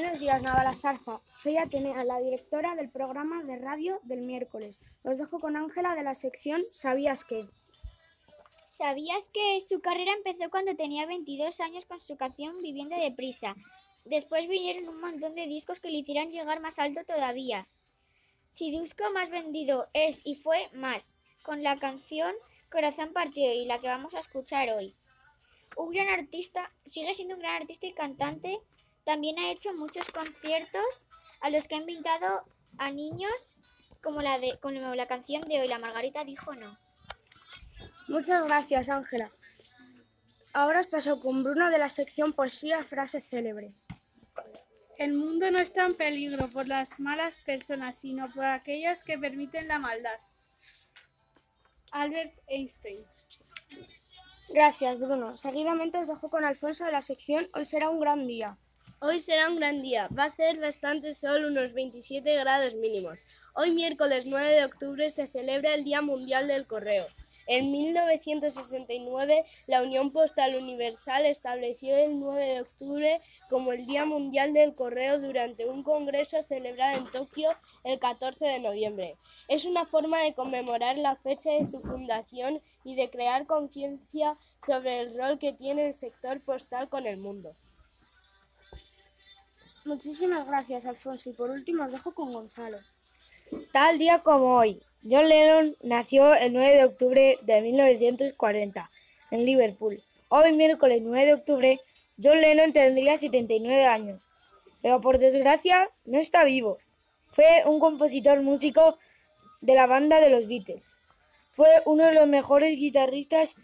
Buenos días, Navala Zarza. Soy Atenea, la directora del programa de radio del miércoles. Los dejo con Ángela de la sección ¿Sabías qué? ¿Sabías que su carrera empezó cuando tenía 22 años con su canción Viviendo deprisa? Después vinieron un montón de discos que le hicieron llegar más alto todavía. Su disco más vendido es y fue Más, con la canción Corazón Partido y la que vamos a escuchar hoy. Un gran artista, sigue siendo un gran artista y cantante también ha hecho muchos conciertos a los que ha invitado a niños como la de como la canción de hoy, La Margarita dijo no. Muchas gracias, Ángela. Ahora os paso con Bruno de la sección Poesía Frase Célebre. El mundo no está en peligro por las malas personas, sino por aquellas que permiten la maldad. Albert Einstein. Gracias, Bruno. Seguidamente os dejo con Alfonso de la sección Hoy será un gran día. Hoy será un gran día. Va a hacer bastante sol, unos 27 grados mínimos. Hoy miércoles 9 de octubre se celebra el Día Mundial del Correo. En 1969, la Unión Postal Universal estableció el 9 de octubre como el Día Mundial del Correo durante un congreso celebrado en Tokio el 14 de noviembre. Es una forma de conmemorar la fecha de su fundación y de crear conciencia sobre el rol que tiene el sector postal con el mundo. Muchísimas gracias, Alfonso. Y por último os dejo con Gonzalo. Tal día como hoy, John Lennon nació el 9 de octubre de 1940 en Liverpool. Hoy, miércoles 9 de octubre, John Lennon tendría 79 años, pero por desgracia no está vivo. Fue un compositor músico de la banda de los Beatles. Fue uno de los mejores guitarristas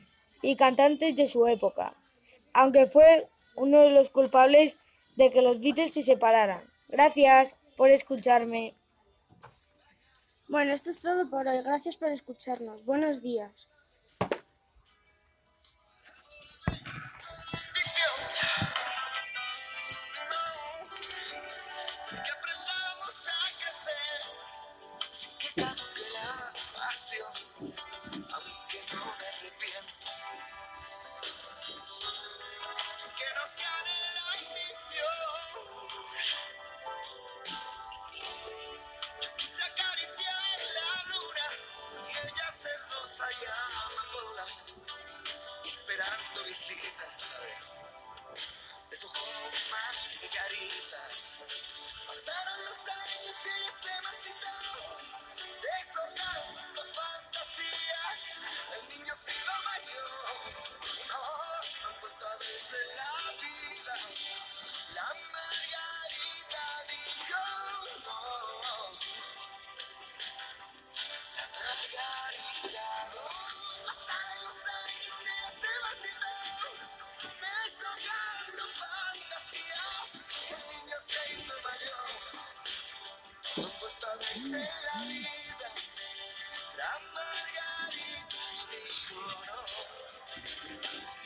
y cantantes de su época, aunque fue uno de los culpables de que los Beatles se separaran. Gracias por escucharme. Bueno, esto es todo por hoy. Gracias por escucharnos. Buenos días. Esperando visitas de sus margaritas. Pasaron los años y ella se marchitó, la vida. La margarita dijo no. La